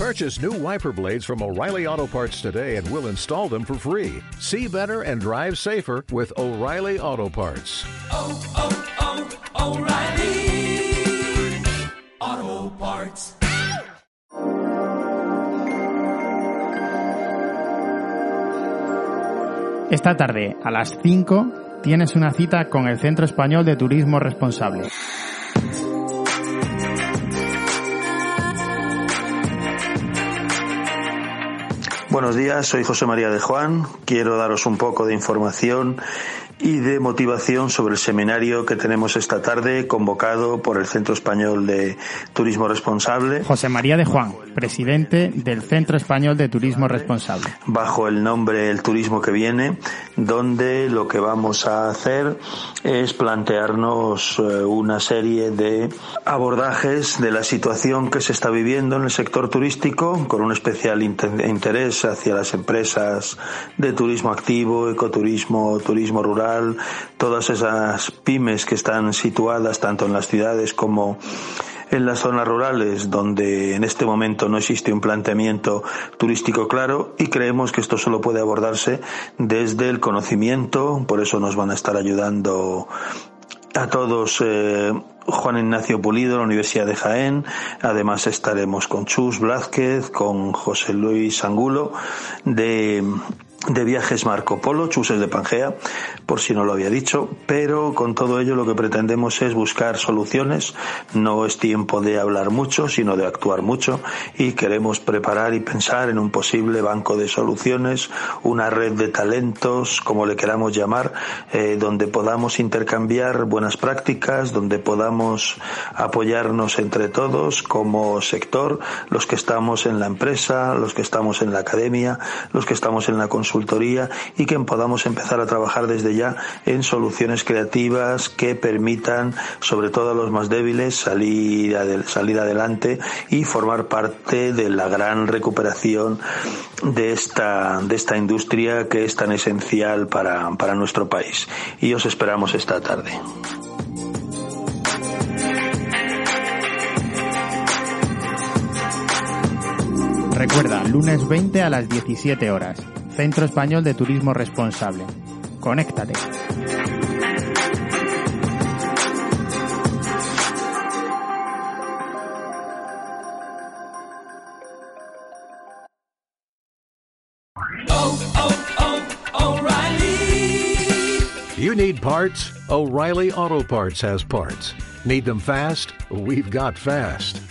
Purchase new wiper blades from O'Reilly Auto Parts today and we'll install them for free. See better and drive safer with O'Reilly Auto Parts. oh, oh, O'Reilly Auto Parts. Esta tarde, a las 5, tienes una cita con el Centro Español de Turismo Responsable. Buenos días, soy José María de Juan. Quiero daros un poco de información y de motivación sobre el seminario que tenemos esta tarde convocado por el Centro Español de Turismo Responsable. José María de Juan, presidente del Centro Español de Turismo Responsable. Bajo el nombre El Turismo que viene, donde lo que vamos a hacer es plantearnos eh, una serie de abordajes de la situación que se está viviendo en el sector turístico, con un especial interés hacia las empresas de turismo activo, ecoturismo, turismo rural, todas esas pymes que están situadas tanto en las ciudades como en las zonas rurales donde en este momento no existe un planteamiento turístico claro y creemos que esto solo puede abordarse desde el conocimiento, por eso nos van a estar ayudando a todos eh, Juan Ignacio Pulido, la Universidad de Jaén. Además estaremos con Chus Blázquez, con José Luis Angulo de de viajes Marco Polo, Chuses de Pangea, por si no lo había dicho, pero con todo ello lo que pretendemos es buscar soluciones, no es tiempo de hablar mucho, sino de actuar mucho y queremos preparar y pensar en un posible banco de soluciones, una red de talentos, como le queramos llamar, eh, donde podamos intercambiar buenas prácticas, donde podamos apoyarnos entre todos como sector, los que estamos en la empresa, los que estamos en la academia, los que estamos en la consulta consultoría y que podamos empezar a trabajar desde ya en soluciones creativas que permitan, sobre todo a los más débiles, salir, adelante y formar parte de la gran recuperación de esta, de esta industria que es tan esencial para, para nuestro país. Y os esperamos esta tarde. Recuerda, lunes 20 a las 17 horas. Centro Español de Turismo Responsable. Conéctate. You need parts? O'Reilly Auto Parts has parts. Need them fast? We've got fast.